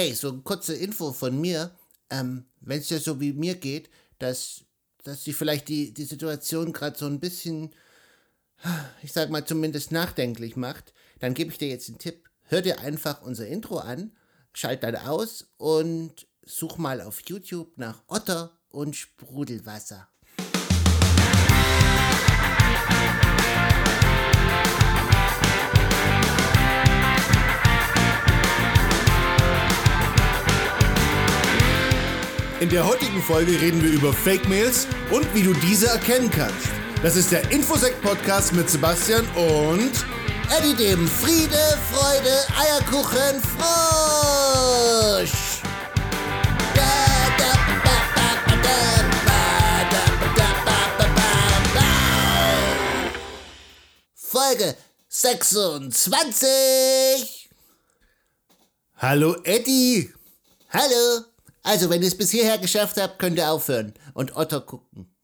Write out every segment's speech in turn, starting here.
hey, so eine kurze Info von mir, ähm, wenn es dir so wie mir geht, dass, dass sie vielleicht die, die Situation gerade so ein bisschen, ich sag mal zumindest nachdenklich macht, dann gebe ich dir jetzt einen Tipp. Hör dir einfach unser Intro an, schalt dann aus und such mal auf YouTube nach Otter und Sprudelwasser. In der heutigen Folge reden wir über Fake Mails und wie du diese erkennen kannst. Das ist der Infosec Podcast mit Sebastian und Eddie dem Friede, Freude, Eierkuchen, Frosch. Folge 26. Hallo Eddie. Hallo. Also, wenn ihr es bis hierher geschafft habt, könnt ihr aufhören und Otter gucken.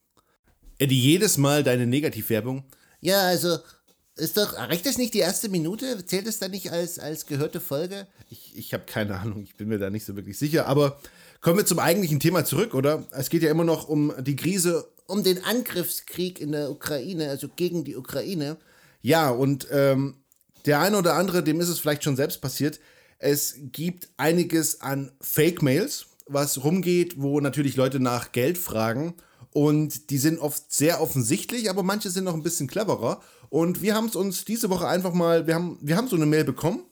Eddie, jedes Mal deine Negativwerbung. Ja, also, ist doch, reicht das nicht die erste Minute? Zählt es dann nicht als, als gehörte Folge? Ich, ich habe keine Ahnung, ich bin mir da nicht so wirklich sicher. Aber kommen wir zum eigentlichen Thema zurück, oder? Es geht ja immer noch um die Krise. Um den Angriffskrieg in der Ukraine, also gegen die Ukraine. Ja, und ähm, der eine oder andere, dem ist es vielleicht schon selbst passiert. Es gibt einiges an Fake-Mails, was rumgeht, wo natürlich Leute nach Geld fragen. Und die sind oft sehr offensichtlich, aber manche sind noch ein bisschen cleverer. Und wir haben es uns diese Woche einfach mal, wir haben, wir haben so eine Mail bekommen.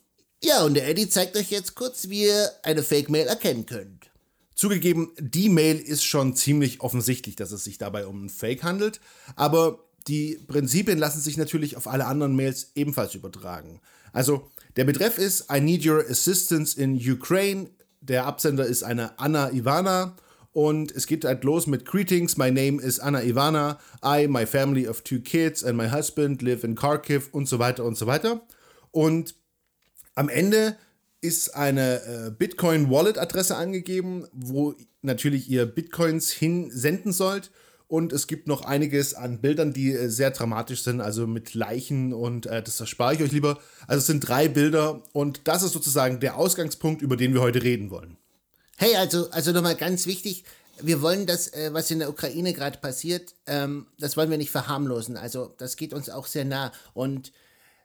Ja, und der Eddie zeigt euch jetzt kurz, wie ihr eine Fake-Mail erkennen könnt. Zugegeben, die Mail ist schon ziemlich offensichtlich, dass es sich dabei um ein Fake handelt. Aber die Prinzipien lassen sich natürlich auf alle anderen Mails ebenfalls übertragen. Also, der Betreff ist I need your assistance in Ukraine. Der Absender ist eine Anna Ivana und es geht halt los mit Greetings. My name is Anna Ivana. I, my family of two kids and my husband live in Kharkiv und so weiter und so weiter. Und am Ende ist eine äh, Bitcoin-Wallet-Adresse angegeben, wo natürlich ihr Bitcoins hinsenden sollt. Und es gibt noch einiges an Bildern, die äh, sehr dramatisch sind, also mit Leichen und äh, das erspare ich euch lieber. Also es sind drei Bilder und das ist sozusagen der Ausgangspunkt, über den wir heute reden wollen. Hey, also, also nochmal ganz wichtig, wir wollen das, äh, was in der Ukraine gerade passiert, ähm, das wollen wir nicht verharmlosen. Also das geht uns auch sehr nah. Und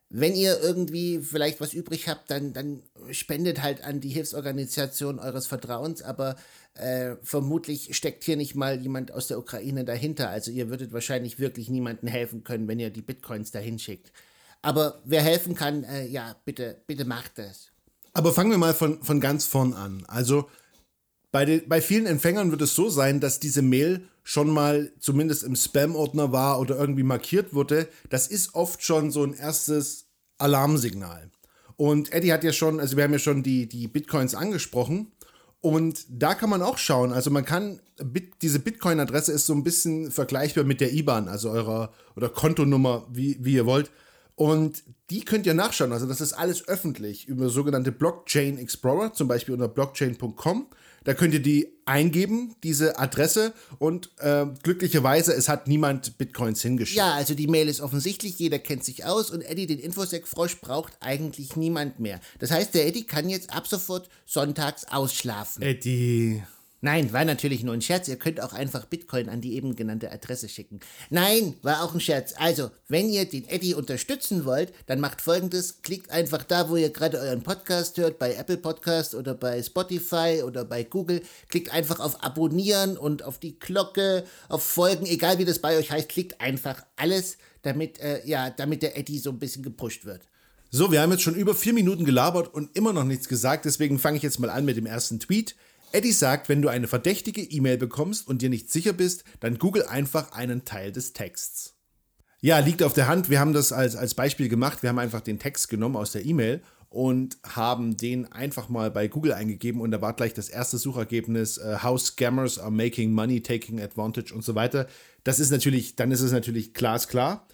wenn ihr irgendwie vielleicht was übrig habt, dann, dann spendet halt an die Hilfsorganisation eures Vertrauens, aber äh, vermutlich steckt hier nicht mal jemand aus der Ukraine dahinter. Also ihr würdet wahrscheinlich wirklich niemandem helfen können, wenn ihr die Bitcoins dahin schickt. Aber wer helfen kann, äh, ja, bitte, bitte macht das. Aber fangen wir mal von, von ganz vorn an. Also bei, den, bei vielen Empfängern wird es so sein, dass diese Mail schon mal zumindest im Spam-Ordner war oder irgendwie markiert wurde. Das ist oft schon so ein erstes Alarmsignal. Und Eddie hat ja schon, also wir haben ja schon die, die Bitcoins angesprochen. Und da kann man auch schauen, also man kann, diese Bitcoin-Adresse ist so ein bisschen vergleichbar mit der IBAN, also eurer oder Kontonummer, wie, wie ihr wollt. Und die könnt ihr nachschauen. Also das ist alles öffentlich über sogenannte Blockchain Explorer, zum Beispiel unter blockchain.com. Da könnt ihr die eingeben, diese Adresse, und äh, glücklicherweise, es hat niemand Bitcoins hingeschickt. Ja, also die Mail ist offensichtlich, jeder kennt sich aus und Eddie, den Infosec-Frosch, braucht eigentlich niemand mehr. Das heißt, der Eddie kann jetzt ab sofort sonntags ausschlafen. Eddie. Nein, war natürlich nur ein Scherz. Ihr könnt auch einfach Bitcoin an die eben genannte Adresse schicken. Nein, war auch ein Scherz. Also, wenn ihr den Eddie unterstützen wollt, dann macht folgendes. Klickt einfach da, wo ihr gerade euren Podcast hört, bei Apple Podcast oder bei Spotify oder bei Google. Klickt einfach auf Abonnieren und auf die Glocke, auf Folgen, egal wie das bei euch heißt. Klickt einfach alles, damit, äh, ja, damit der Eddie so ein bisschen gepusht wird. So, wir haben jetzt schon über vier Minuten gelabert und immer noch nichts gesagt. Deswegen fange ich jetzt mal an mit dem ersten Tweet. Eddie sagt, wenn du eine verdächtige E-Mail bekommst und dir nicht sicher bist, dann google einfach einen Teil des Texts. Ja, liegt auf der Hand. Wir haben das als, als Beispiel gemacht. Wir haben einfach den Text genommen aus der E-Mail und haben den einfach mal bei Google eingegeben und da war gleich das erste Suchergebnis uh, How Scammers are making money, taking advantage und so weiter. Das ist natürlich, dann ist es natürlich glasklar.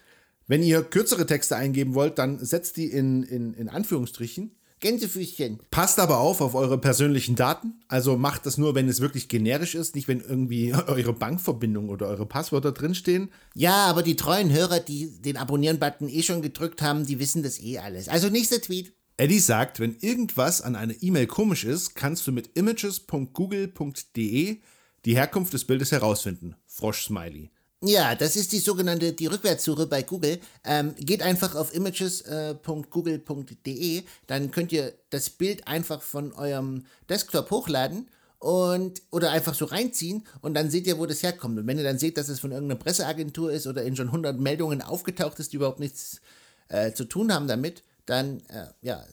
Wenn ihr kürzere Texte eingeben wollt, dann setzt die in, in, in Anführungsstrichen Gänsefüßchen. Passt aber auf auf eure persönlichen Daten. Also macht das nur, wenn es wirklich generisch ist, nicht wenn irgendwie eure Bankverbindung oder eure Passwörter drinstehen. Ja, aber die treuen Hörer, die den Abonnieren-Button eh schon gedrückt haben, die wissen das eh alles. Also nächster Tweet. Eddie sagt, wenn irgendwas an einer E-Mail komisch ist, kannst du mit images.google.de die Herkunft des Bildes herausfinden. Frosch-Smiley. Ja, das ist die sogenannte die Rückwärtssuche bei Google. Ähm, geht einfach auf images.google.de, äh, dann könnt ihr das Bild einfach von eurem Desktop hochladen und oder einfach so reinziehen und dann seht ihr, wo das herkommt. Und wenn ihr dann seht, dass es von irgendeiner Presseagentur ist oder in schon 100 Meldungen aufgetaucht ist, die überhaupt nichts äh, zu tun haben damit, dann äh, ja,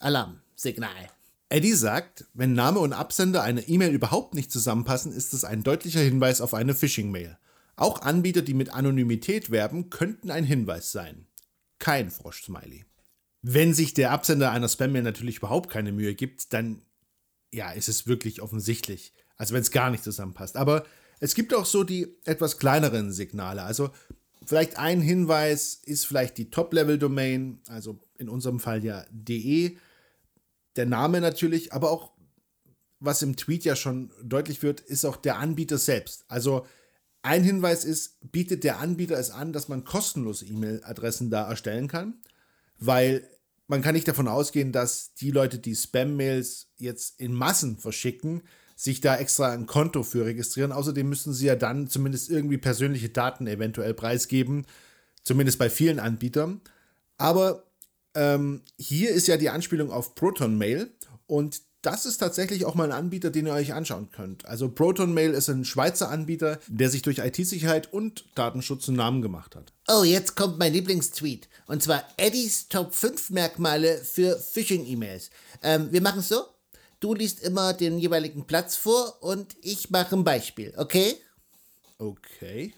Alarmsignal. Eddie sagt, wenn Name und Absender einer E-Mail überhaupt nicht zusammenpassen, ist es ein deutlicher Hinweis auf eine Phishing-Mail. Auch Anbieter, die mit Anonymität werben, könnten ein Hinweis sein. Kein Frosch-Smiley. Wenn sich der Absender einer Spam-Mail natürlich überhaupt keine Mühe gibt, dann ja, ist es wirklich offensichtlich. Also wenn es gar nicht zusammenpasst. Aber es gibt auch so die etwas kleineren Signale. Also vielleicht ein Hinweis ist vielleicht die Top-Level-Domain, also in unserem Fall ja de, der Name natürlich, aber auch was im Tweet ja schon deutlich wird, ist auch der Anbieter selbst. Also ein Hinweis ist, bietet der Anbieter es an, dass man kostenlose E-Mail-Adressen da erstellen kann, weil man kann nicht davon ausgehen, dass die Leute, die Spam-Mails jetzt in Massen verschicken, sich da extra ein Konto für registrieren. Außerdem müssen sie ja dann zumindest irgendwie persönliche Daten eventuell preisgeben, zumindest bei vielen Anbietern. Aber ähm, hier ist ja die Anspielung auf Proton Mail und das ist tatsächlich auch mal ein Anbieter, den ihr euch anschauen könnt. Also Proton Mail ist ein Schweizer Anbieter, der sich durch IT-Sicherheit und Datenschutz einen Namen gemacht hat. Oh, jetzt kommt mein Lieblingstweet. Und zwar Eddies Top 5 Merkmale für Phishing-E-Mails. Ähm, wir machen es so. Du liest immer den jeweiligen Platz vor und ich mache ein Beispiel, okay? Okay.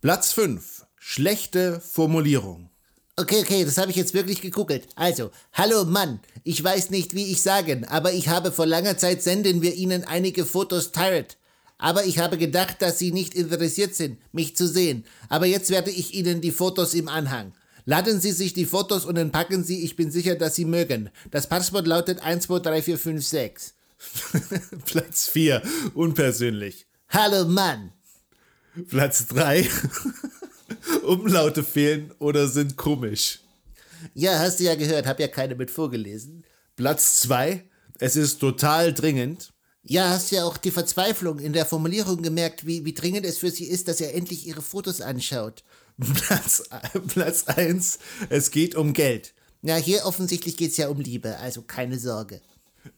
Platz 5. Schlechte Formulierung. Okay, okay, das habe ich jetzt wirklich gegoogelt. Also, hallo Mann, ich weiß nicht, wie ich sagen, aber ich habe vor langer Zeit senden wir Ihnen einige Fotos Tyrant. Aber ich habe gedacht, dass Sie nicht interessiert sind, mich zu sehen. Aber jetzt werde ich Ihnen die Fotos im Anhang. Laden Sie sich die Fotos und entpacken Sie, ich bin sicher, dass Sie mögen. Das Passwort lautet 123456. Platz 4, unpersönlich. Hallo Mann. Platz 3. Umlaute fehlen oder sind komisch. Ja, hast du ja gehört, hab ja keine mit vorgelesen. Platz 2. Es ist total dringend. Ja, hast ja auch die Verzweiflung in der Formulierung gemerkt, wie, wie dringend es für sie ist, dass er endlich ihre Fotos anschaut. Platz, Platz 1. Es geht um Geld. Ja, hier offensichtlich geht es ja um Liebe, also keine Sorge.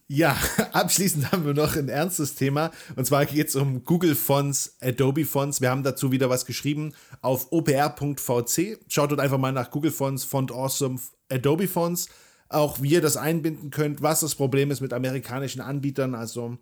Ja, abschließend haben wir noch ein ernstes Thema. Und zwar geht es um Google Fonts, Adobe Fonts. Wir haben dazu wieder was geschrieben auf opr.vc. Schaut dort einfach mal nach Google Fonts, Font Awesome, Adobe Fonts. Auch wie ihr das einbinden könnt, was das Problem ist mit amerikanischen Anbietern. Also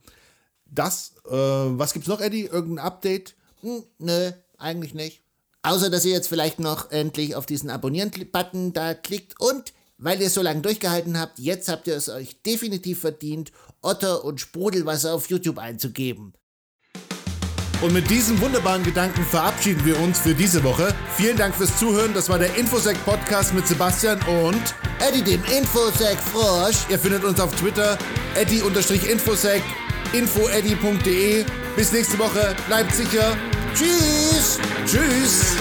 das, äh, was gibt's noch, Eddie? Irgendein Update? Hm, nö, eigentlich nicht. Außer, dass ihr jetzt vielleicht noch endlich auf diesen Abonnieren-Button da klickt und weil ihr so lange durchgehalten habt, jetzt habt ihr es euch definitiv verdient, Otter und Sprudelwasser auf YouTube einzugeben. Und mit diesem wunderbaren Gedanken verabschieden wir uns für diese Woche. Vielen Dank fürs Zuhören. Das war der Infosec Podcast mit Sebastian und Eddie, dem Infosec Frosch. Ihr findet uns auf Twitter, Eddie-Infosec, infoeddy.de. Bis nächste Woche. Bleibt sicher. Tschüss. Tschüss.